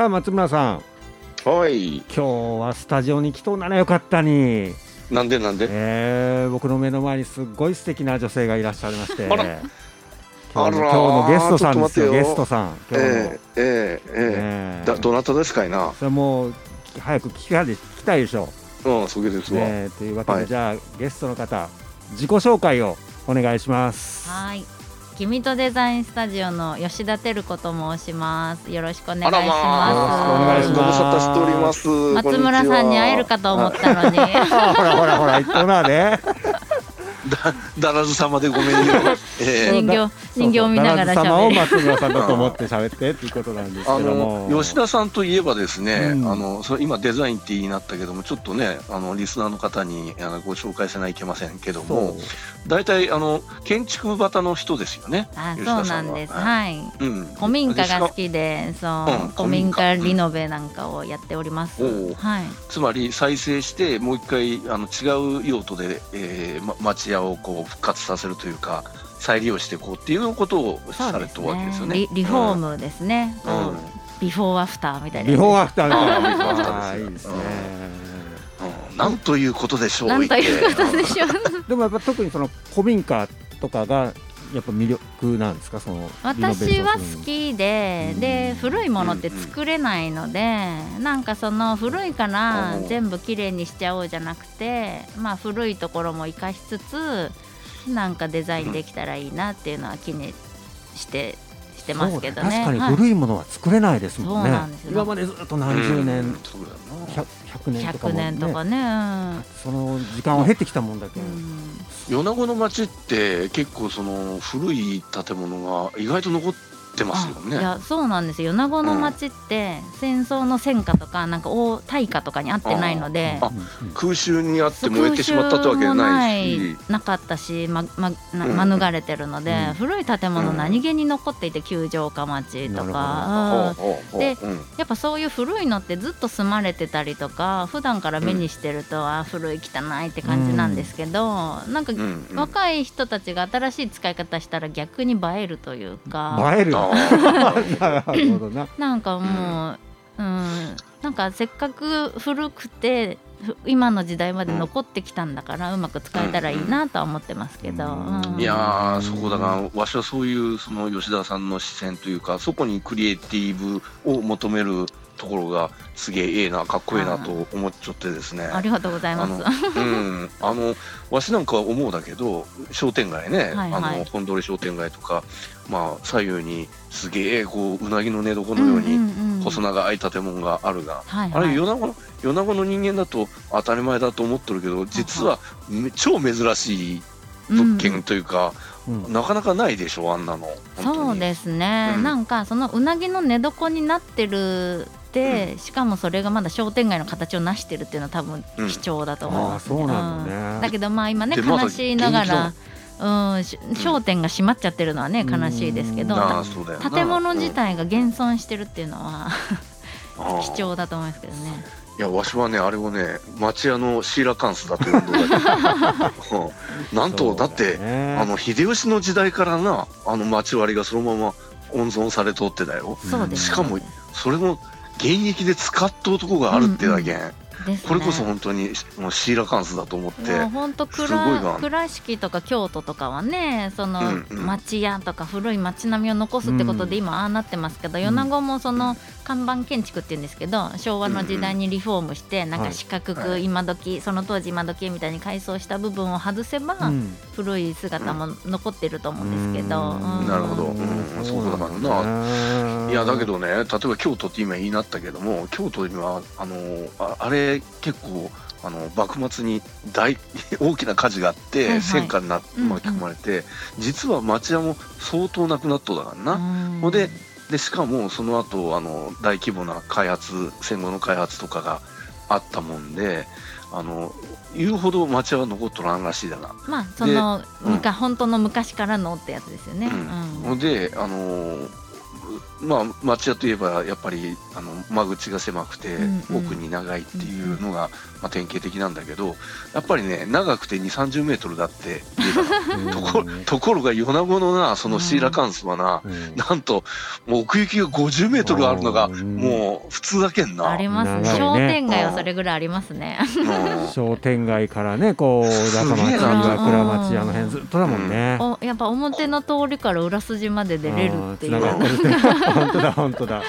さあ松村さん。はい。今日はスタジオに来とうならよかったに、なんでなんで？えー、僕の目の前にすっごい素敵な女性がいらっしゃいまして。あら。今日のあら今日のゲストさんですよ。ゲストさん今日の、えええええええ。だどなたですかいな？それもう早く聞きたい聞きたいでしょ。うんそげですう、わ、ね、というわけで、はい。じゃあゲストの方自己紹介をお願いします。はい。君とデザインスタジオの吉田照子と申します。よろしくお願いします。よろしくお願いしますご無沙汰しております松村さんに会えるかと思ったのに。ほらほらほら言っとなねだだらず様でごめんよ、ええ人形人形を見ながら喋る。松村さんだと思って喋ってっていうことなんですあけども。の吉田さんといえばですね、うん。あのそれ今デザインって言いなったけどもちょっとねあのリスナーの方にあのご紹介せないといけませんけどそも大体あの建築型の人ですよねあ、吉そうなんです。はい。うん。古民家が好きで、そう、うん古民家リノベなんかをやっております。はい。つまり再生してもう一回あの違う用途で、えーま、町屋をこう復活させるというか再利用していこうっていうことをされたわけですよね。リリフォームですね。うん。ビフォーアフターみたいな。ビフォーアフターみたいな。いいでですすね。うん。なんということでしょうなんということでしょう。でもやっぱ特にその古民家とかがやっぱ魅力なんですか？その私は好きで、で古いものって作れないので、なんかその古いからうん。全部きれいにしちゃおうじゃなくてまあ古いところも生かしつつなんかデザインできたらいいなっていうのは気にしてしてますけどね。確かはい。に古いものは作れないですもんね、そうなん今までずっと何十年、うん。そうだよな 100, 100年とか100も、ね、年とかね。その時間を経ってきたもんだけ、うんうん。米子の町って結構その古い建物が意外と残ってますよね。あいやそうなんですよ米子の町って戦争の戦火とかなんか大大火とかにあってないので空襲にあって燃えてしまったってわけないし。なかったし、まま免れてるので、うん古い建物うん何気に残っていて九条か町となか、でうんやっぱそういう古いのってずっと住まれてたりとか普段から目にしてると、あ古い汚いって感じなんですけど、なんか、うんうん若い人たちが新しい使い方したら逆に映えるというか映えるあ なるほどな。なんかもう、うん、なんかせっかく古くてふ今の時代まで残ってきたんだから、うまく使えたらいいなとは思ってますけど、うん。うん。いやーそこだからわしはそういうその吉田さんの視線というかそこにクリエイティブを求めるところがすげえええなかっこええなと思っちゃってですね。ありがとうございあます。のうん、あのわしなんかは思うだけど商店街ね、はいはい。あの本通り商店街とか、まあ、左右にすげえこううなぎの寝床のようにに細長い建物があるが、はいはい、あれ米子の米子の人間だと当たり前だと思ってるけど実はめ超珍しい物件というか、うん。なかなかないでしょあんなの。そうですね、うん。なんかそのうなぎの寝床になってるって、しかもそれがまだ商店街の形を成してるっていうのは多分うん貴重だと思います、ああそうなんだね、うん。だけどまあ今ね悲しいながら、うん、し商店が閉まっちゃってるのはねうん悲しいですけど、建物自体が現存してるっていうのは貴重だと思いますけどね。いやわしはねあれをね町屋のシーラカンスだと呼んだだけどうん。なんとだってあの秀吉の時代からなあの町割りがそのまま温存されとってだよ。しかもそれも現役で使った男があるってだけん、ですね。これこそ本当にもうシーラカンスだと思ってもう本当すごいわ倉敷とか京都とかはねそのうんうん。町屋とか古い町並みを残すってことで今ああなってますけど、米子もその看板建築っていうんですけど昭和の時代にリフォームしてなんか四角くはい。今時その当時今時みたいに改装した部分を外せば、うん。古い姿も残ってると思うんですけど、うん。うん。なるほど。うん。そうだからな。いやだけどね例えば京都って今言いなったけども京都にはあのああれ結構あの幕末に大 大きな火事があって、はいはい。戦火になうんうん。巻き込まれて、実は町屋も相当なくなっとだからな。うん。ほんででしかもその後あの大規模な開発戦後の開発とかがあったもんであの言うほど町屋は残っとらんらしいだな。まあそのうん本当の昔からのってやつですよね。うんうんであのまあ町屋といえばやっぱりあの間口が狭くてうんうん。奥に長いっていうのが、まあ、典型的なんだけどやっぱりね長くて2 3 0メートルだって言えばとこところが米子のなそのシーラカンスはな、うん。なんともう奥行きが50メートルあるのがうん。もう普通だけんな。ありますね。商店街はそれぐらいありますね。うん。商店街からねこう中町すげえな岩倉町あの辺ずっとだもんね。おやっぱ表の通りから裏筋まで出れるっていう本当だ本当だ。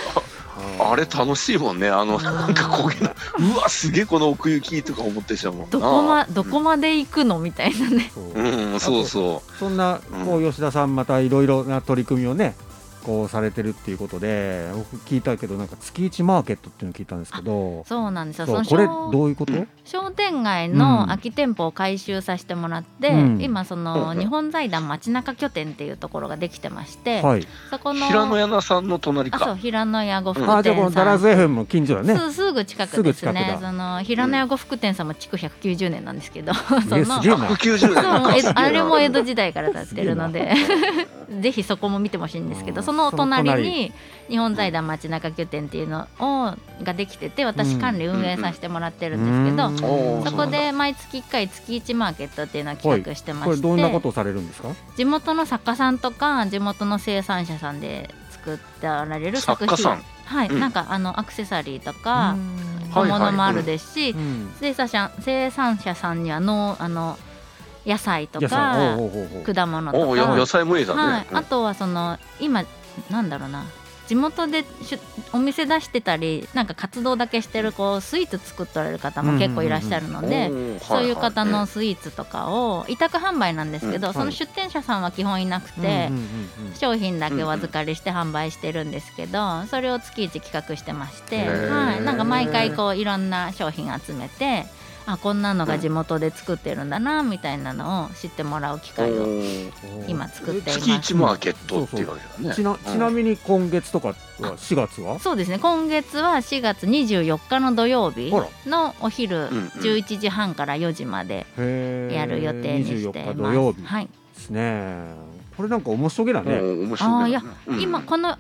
あれ楽しいもんね。あのん。なんか焦げなうわすげえこの奥行きとか思ってしまうもんな。どこまどこまで行くのみたいなね。うんそうそう。そんなこう吉田さんまたいろいろな取り組みをねこうされてるっていうことで僕聞いたけどなんか月一マーケットっていうの聞いたんですけどそうなんですよ。そうこれどういうこと、うん商店街うん。の空き店舗を改修させてもらって、うん。今そのうん。日本財団街中拠点っていうところができてまして、はい。そこの平野屋那さんの隣あそうか平野屋呉服あじゃあこの店さんダラズ FM の近所だね。すすぐ近くです近くだ。ねその平野屋呉服店さんも築190年なんですけど そすげえのすげえな。190そう年あれも江戸時代から経ってるので ぜひそこも見てほしいんですけうんどその隣そのに日本財団街中拠点っていうのをができてて私管理運営させてもらってるんですけど、そこで毎月1回月1マーケットっていうのを企画してまこれして、どんなことをされるんですか地元の作家さんとか地元の生産者さんで作っておられる作品。作家さんはい、うん。なんかあのアクセサリーとかうん。小物もあるですし、うん。生産者生産者さんにはのあの野菜と野菜。かおうおうおうおう。果物とおーや野か、菜もいいだね、はい、うん。あとはその今なんだろうな。地元でお店出してたりなんか活動だけしてるこうスイーツ作っておられる方も結構いらっしゃるので、おーそういう方はのスイーツとかを委託販売なんですけど、うんその出店者さんは基本いなくて、うんうんうんうん。商品だけお預かりして販売してるんですけど、それを月1企画してまして、はい、なんか毎回こういろんな商品集めてあこんなのが地元で作ってるんだなみたいなのを知ってもらう機い会を今作ってい月ます。一マーケットっていうわけだね。ちなちなみに今月とかは4月は？そうですね。今月は4月24日の土曜日のお昼うんうん。11時半から4時までやる予定にして24日ます。土曜日。はい。ですね。これなんか面白げだうんね面白いね。あーいやうん。今この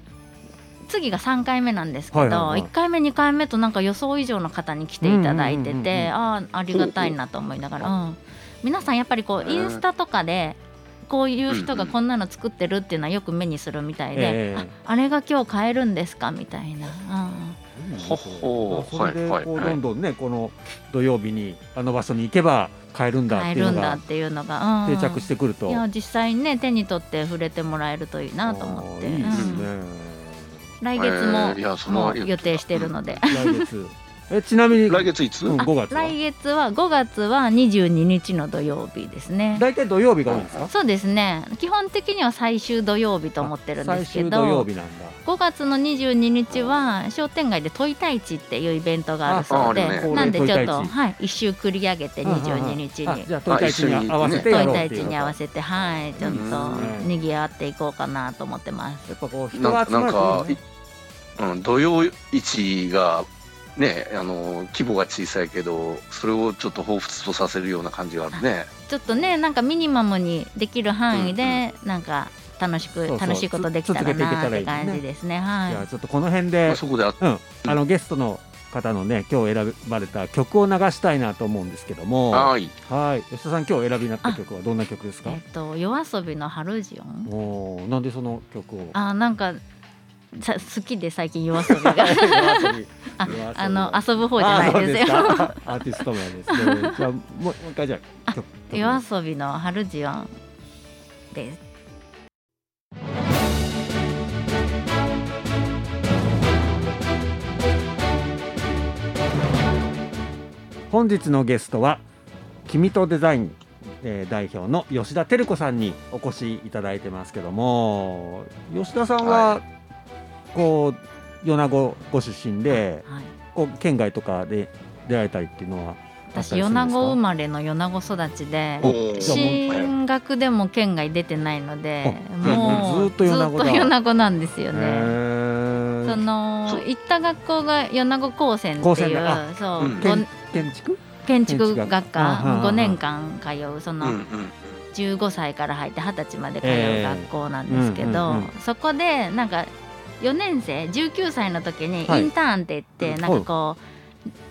次が3回目なんですけど、はいはいはい。1回目2回目となんか予想以上の方に来ていただいてうんうんうんうんてああありがたいなと思いながら、うん。皆さんやっぱりこうインスタとかでこういう人がこんなの作ってるっていうのはよく目にするみたいで、ええああれが今日買えるんですか？みたいな、ほほそれでどんどんねこの土曜日にあの場所に行けば買えるんうん、だっ買えていうのがるんだっていうのが、うん。定着してくると。いや実際にね手に取って触れてもらえるといいなと思って、いいですうん。ね来月もはもう予定してるので。来月。えちなみに来月いつ、うんあ5月は？来月は5月は22日の土曜日ですね。大体土曜日が多いんですか？そうですね。基本的には最終土曜日と思ってるんですけ最終土曜ど日なんだ。5月の22日は商店街で問いた市っていうイベントがあるそうでね。なんでちょっと、問いた市はい、一周繰り上げて22日あにじゃあ東海地に合わせてや問いろうっていうた市に合わせてはいちょっとうん。にぎわっていこうかなと思ってます。やっぱこう人集まるなんかといいね、うん、土曜市がねあの規模が小さいけどそれをちょっと彷彿とさせるような感じがあるね。ちょっとねなんかミニマムにできる範囲でなんか楽しくそうそう楽しいことできたらなってたらいいね。感じですね。はい。じゃあちょっとこの辺まであ、そこであうん、あのゲストの方のね今日選ばれた曲を流したいなと思うんですけども。ははい。い吉田さん今日お選びになった曲はどんな曲ですか？えっと夜遊びの春ジオン。おーなんでその曲を？あなんかさ好きで最近夜遊びが。あの遊ぶ方じゃないですよ。アーティスト名です。ねじゃあもうもう一回じゃ夜遊びの春ジオンです本日のゲストは君とデザイン、えー代表の吉田照子さんにお越しいただいてますけども吉田さんは、はこう米子ご出身ではいこう県外とかで出られたりっていうのは私米子生まれの米子育ちで進学でも県外出てないのであもうずっと米子だ。ずっと米子なんですよへね。ー。その行った学校が米子高専っていうそう、建建築？建築学。科は5年間通うそのうんうん15歳から入って20歳まで通ええう学校なんですけど、そこでなんか4年生19歳の時にはい。インターンって言って、うん。なんかこ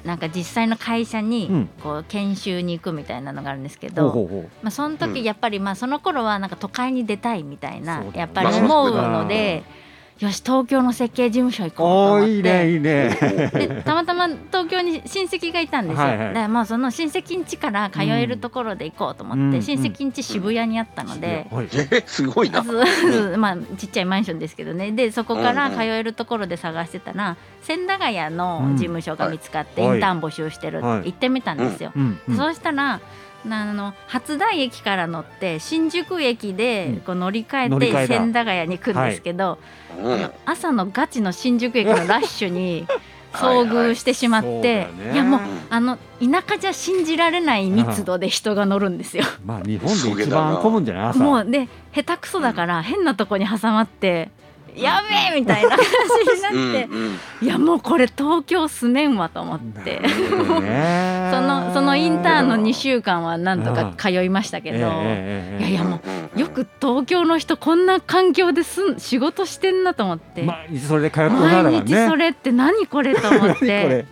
うなんか実際の会社うにん。こう研修に行くみたいなのがあるんですけど、ほうほまあ、そのうん。時やっぱりまあその頃はなんか都会に出たいみたいなやっぱり思うので、よし東京の設計事務所行こうとお思って。ーいいねいいね。でたまたま東京に親戚がいたんですよ、はいはい。だからまあその親戚ん家から通えるところで行こうと思って、うん親戚ん家渋谷にあったので、はいえすごいな。まあちっちゃいマンションですけどね。でそこから通えるところで探してたら千駄ヶ谷の事務所が見つかって、うんインターン募集してるってはい行ってみたんですよ。うんうん。そうしたらなあの初台駅から乗って新宿駅うん。でこう乗り換えて千駄ヶ谷に行くんですけど、うん。朝のガチの新宿駅のラッシュに 遭遇してしまって、はいはい。やもううんあの田舎じゃ信じられない密度で人が乗るんですよ。まあ日本で一番混むんじゃない？朝。もうで下手くそだから変なとこに挟まって、やべえみたいな感じになって、うんうん。いやもうこれ東京住めんわと思って。そのそのインターンの2週間はなんとか通いましたけど、ええええええ。いやいやもうよく東京の人こんな環境ですん仕事してんなと思って、まあそれで通って毎日そねれって何これと思って。れ。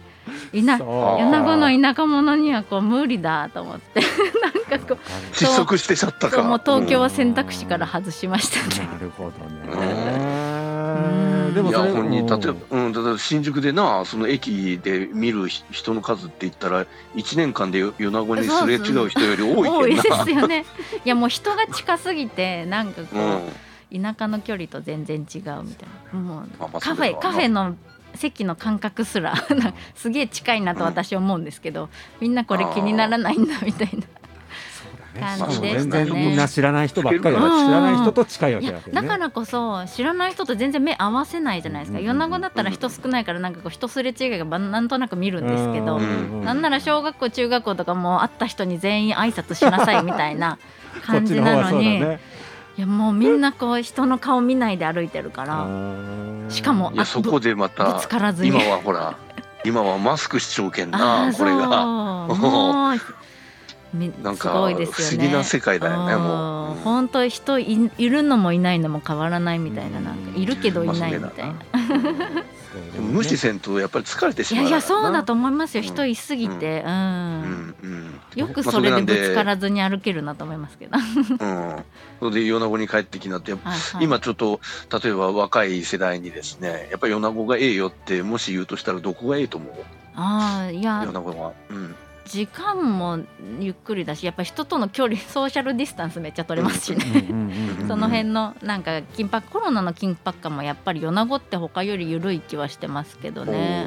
いなそう。米子の田舎者にはこう無理だと思って。なんかこう失速してちゃったか。もう東京は選択肢から外しましたね。なるほどうんね でもいやそれ本人例えばうん、うん、例えば新宿でなその駅で見るひ人の数って言ったら1年間で米子にすれ違う人より多多いでいけどな。すよね。いやもう人が近すぎてなんかこうんう、田舎の距離と全然違うみたいな。もうまあまあカフェカフェの席の間隔すら すげえ近いなと私は思うんですけど、みんなこれ気にならないんだみたいな。感じでしたね。全然みんな知らない人ばっかりだうん。知らない人と近いわけだけどね。だからこそ知らない人と全然目合わせないじゃないですか。うん。米子だったら人少ないからなんかこう人すれ違いがばなんとなく見るんですけど。うん。なんなら小学校中学校とかも会った人に全員挨拶しなさいみたいな 感じなのに、いやもうみんなこう人の顔見ないで歩いてるからしかもそこでまぶたつからずに。今はほら今はマスク視聴券あなあこれが。そう。もうなんか不ごいですよね。思議な世界だよねもう。うん。本当人いいるのもいないのも変わらないみたいななんかいるけどいないみたいな、でも無視せんとやっぱり疲れてしいやまういやそうだと思思いますよ。うん人いすぎて、うん。うん。うんよくまあそれでぶつからずに歩けるなと思いますけど、はいうん、それで米子に帰ってきなって、はい、今ちょっと例えば若い世代にですねやっぱり米子がええよってもし言うとしたらどこがええと思う？ああいや米子は、うん、時間もゆっくりだしやっぱ人との距離 ソーシャルディスタンスめっちゃ取れますしね、その辺のなんか緊迫コロナの緊迫感もやっぱり米子って他より緩い気はしてますけどね、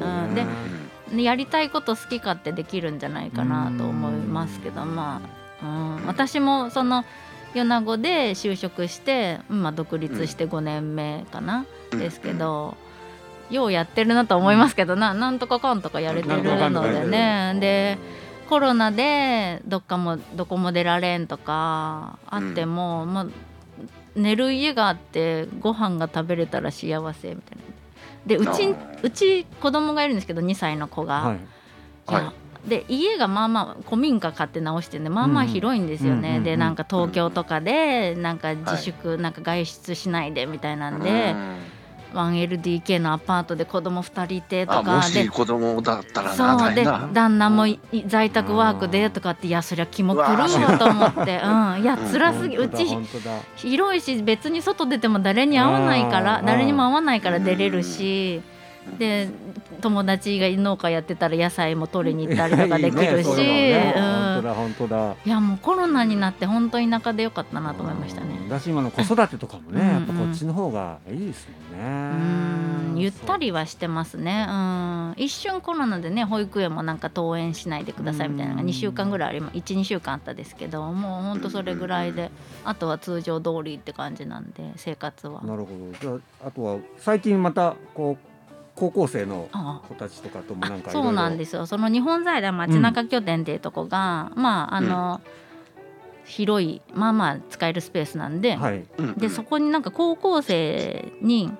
でやりたいこと好き勝手できるんじゃないかなと思いますけどまあ、うん、私もその米子で就職して今独立して5年目かな、ですけど、ようやってるなと思いますけどななんとかかんとかやれてるのでねでコロナでどっかもどこも出られんとかあっても、まあ、寝る家があってご飯が食べれたら幸せみたいな。でうちうち子供がいるんですけど2歳の子が。はい。い。やで家がまあまあ古民家買って直してんでまあまあ広いんですよね、うんうんでなんか東京とかでなんか自粛、なんか外出しないでみたいなんで、1LDK のアパートで子供2人いてとかで。し子供だったらなそうで旦那もい在宅ワークでとかっていやそりゃ気も狂うわと思って。うん。いや辛すぎうち広いし別に外出ても誰に会わないからうん。誰にも会わないから出れるしで友達が農家やってたら野菜も取りに行ったりとかできるし本うん当だ本当だいやもうコロナになって本当田舎でよかったなと思いましたね。だし今の子育てとかもね、うんやっぱこっちの方がいいですもんね。うんゆったりはしてますね、うん、一瞬コロナでね保育園もなんか登園しないでくださいみたいなのがうん2週間ぐらいあり12週間あったですけどもうほんとそれぐらいであとは通常通りって感じなんで生活は。なるほど。じゃああとは最近またこう高校生のあ子たちとかともあなんかそうなんですすよその日本財団街中拠点っていうとこが、まああの、広いまあまあ使えるスペースなんで、はい。でそこになんか高校生に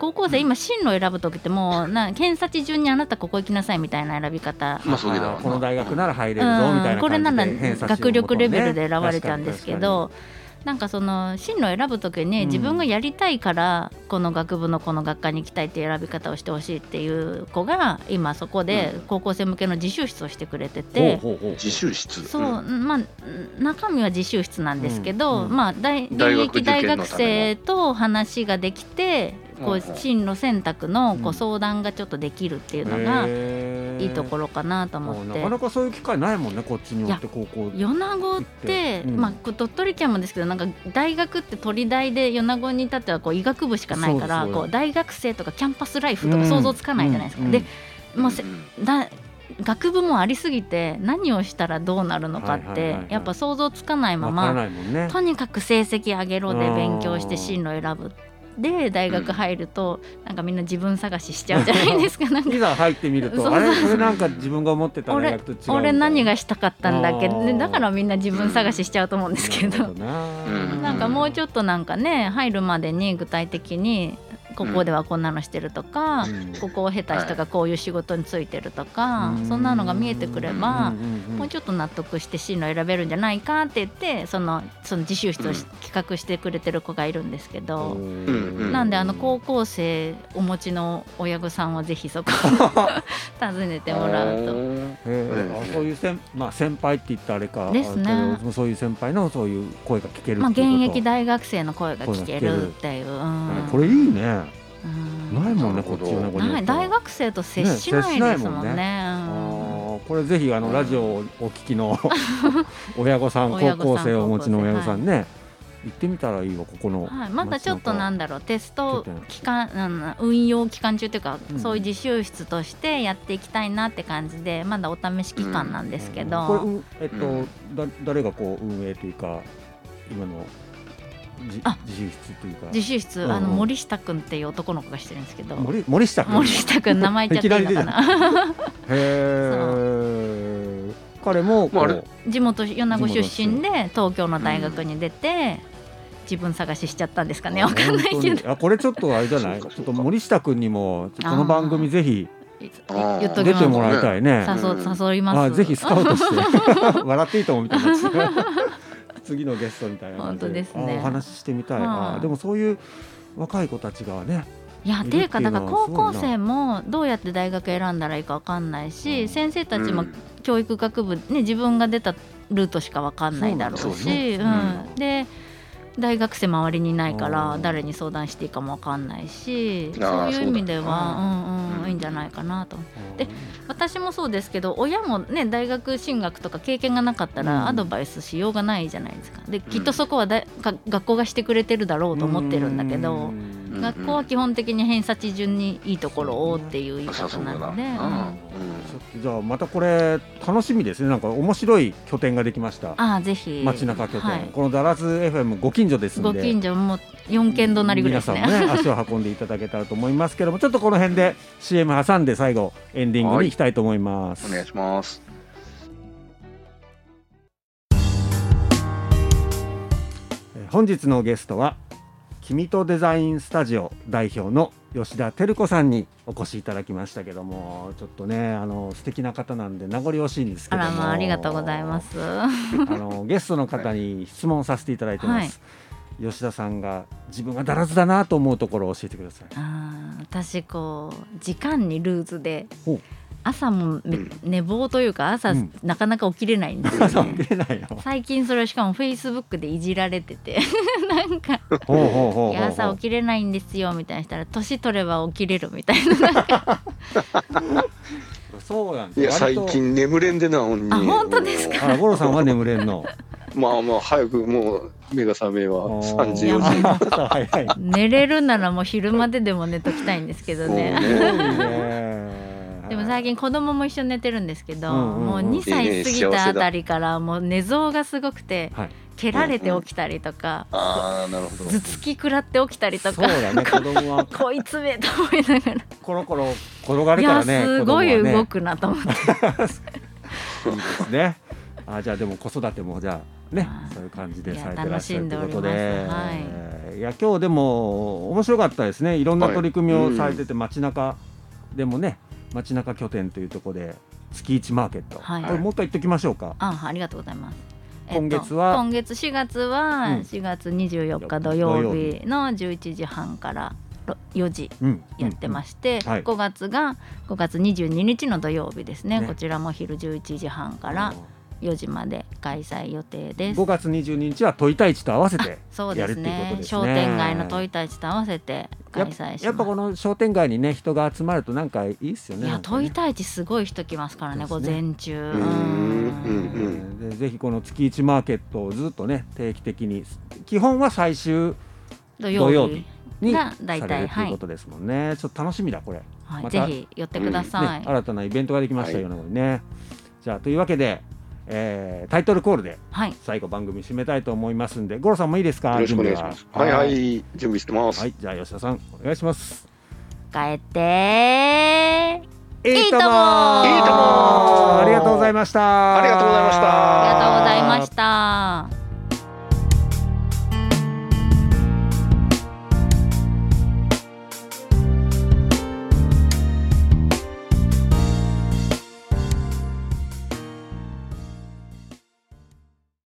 高校生今進路選ぶ時ってもうな検査地順にあなたここ行きなさいみたいな選び方。まあそうだこの大学なら入れるぞみたいなこれなら感じで偏差値を学力レベルで選ばれちゃうんですけどなんかその進路を選ぶ時に、うん。自分がやりたいからこの学部のこの学科に行きたいっていう選び方をしてほしいっていう子が今そこで高校生向けの自習室をしてくれてて、ほうほうほう。自習室。そう、ん。まあ中身は自習室なんですけど、まあ大現役大学生と話ができてこう進路選択のこ相談がちょっとできるっていうのがいいところろかなと思って。なか。なかそういう機会ないもんねこっちによって高校米子って、うん。まあ、鳥取県もですけどなんか大学って鳥大で米子に至ってはこう医学部しかないからこう大学生とかキャンパスライフとか想像つかないじゃないですか。うん。でもうせうんだ学部もありすぎて何をしたらどうなるのかってはいやっぱ想像つかないままとにかく成績上げろでうん勉強して進路選ぶで大学入るとなんかみんな自分探ししちゃうじゃないですか。なんかいざ入ってみるそうとあれこれなんか自分が思ってた大俺俺何がしたかったんだっけ？だからみんな自分探ししちゃうと思うんですけど。うんなんかもうちょっとなんかね入るまでに具体的にここではこんなのしてるとか、うん。ここを経た人がこういう仕事についてるとか、うん。そんなのが見えてくれば、もうちょっと納得して進路選べるんじゃないかって言ってそのその自習室をしうん。企画してくれてる子がいるんですけど。うんなんであの高校生お持ちの親御さんはぜひそこ 訪ねてもらうと。あそういう先,、まあ、先輩って言ったらあれかですね。そういう先輩のそういう声が聞けるまあ、っていうこと。現役大学生の声が聞けるっていう。うん。これいいね。うんないもんねこっちの子に大学生と接しないですもんね。ねこれぜひあのラジオをお聞きの 親御さん高校生をお持ちの親御さんね、行ってみたらいいわここの、はい、まだちょっとなんだろうテスト期間うん運用期間中というか、うん。そういう自習室としてやっていきたいなって感じでまだお試し期間なんですけど、えっと、うん。だ誰がこう運営というか今の自習室というか。自習室、あの森下くんっていう男の子がしてるんですけど。森森下君森下くん名前言っちゃっていいのかな。へえ彼も地元米子出身で東京の大学に出て、自分探ししちゃったんですかね。わかんないけど。あこれちょっとあれじゃない？ちょっと森下君にもこの番組ぜひ言っ出てもらいたいね。誘うん。誘います。あぜひスカウトして。笑っていいと思うみたいな次のゲストみたいな感じ本当ですね。あお話ししてみたい、はいあでもそういう若い子たちがねいやていうかだから高校生もどうやって大学選んだらいいかわかんないし、うん。先生たちも教育学部ね自分が出たルートしかわかんないだろうそうしね。うん。で大学生周りにいないかうらん。誰に相談していいかもわかんないしそういう意味ではうんうんうんいいんじゃないかなと。で私もそうですけど親もね大学進学とか経験がなかったうん。らアドバイスしようがないじゃないですか。できっとそこはだが学校がしてくれてるだろうと思ってるんだけど。うん学校は基本的に偏差値順にいいところをっていう言い方なので、うん。ちょっとじゃあまたこれ楽しみですね。なんか面白い拠点ができました。ああぜひ。街中拠点、はい、このダラズ FM ご近所ですんで。ご近所も4軒隣ぐらいですね。皆さんもね足を運んでいただけたらと思いますけどもちょっとこの辺で CM 挟んで最後エンディングに行きたいと思います、お願いします。えー本日のゲストは君とデザインスタジオ代表の吉田照子さんにお越しいただきましたけどもちょっとねあの素敵な方なんで名残惜しいんですけあども。らまあありがとうございます。あのゲストの方に質問させていただいてます、吉田さんが自分がだらずだなと思うところを教えてください。あー私こう時間にルーズでほう朝も寝坊というか朝、うん。なかなか起きれないんですよ。朝ね最近それしかもフェイスブックでいじられてて。なんか朝起きれないんですよみたいな。したら年取れば起きれるみたいな。そうなんですいや最近眠れんでなほんに。あ本当ですか？あら五郎さんは眠れんの？まあまあ早くもう目が覚めは3時4いやもう時。寝れるならもう昼まででも寝ときたいんですけどね。ねでも最近子供も一緒に寝てるんですけど、うんうんうん。もう2歳過ぎたあたりからもう寝相がすごくて、はい。蹴られて起きたりとか、ああなるほど。頭突き食らって起きたりとかそうだね子供は。こいつめと思いながら、コロコロ転がるからねすごい動くなと思って、いいですね。あじゃあでも子育てもじゃあねはいそういう感じでされてらっしゃるということで。楽しんでおります。えーいや今日でも面白かったですね。いろんな取り組みをされてて街中でもね街中拠点というところで月一マーケット、はい。これもう一回言っておきましょうか。あありがとうございます。今月は、今月4月はうん。4月24日土曜日の11時半からろ4時うん。やってまして、はい。5月が5月22日の土曜日ですね。ね。こちらも昼11時半から4時まで開催予定です。5。月22日は問いたい市と合わせてそうですやるっていうことねですね。商店街の問いたい市と合わせて開催します。やっぱこの商店街にね人が集まるとなんかいいですよねいや問いたい市すごい人来ますからねね。前中。うん。うん。でぜひこの月一マーケットをずっとね定期的に基本は最終土曜日土曜日にが大される体はいとい。うことですもんね、ちょっと楽しみだこれ、はい、またぜひ寄ってくださねい、新たなイベントができましたはいようなのにね、じゃあというわけで、えータイトルコールではい。最後番組締めたいと思いますんで五郎さんもいいですか？よろしくお願いします。は。いは準い、準備してます。はい。じゃあ吉田さんお願いします。帰っていいともいいともありがとうございました。ありがとうございました。ありがとうございまし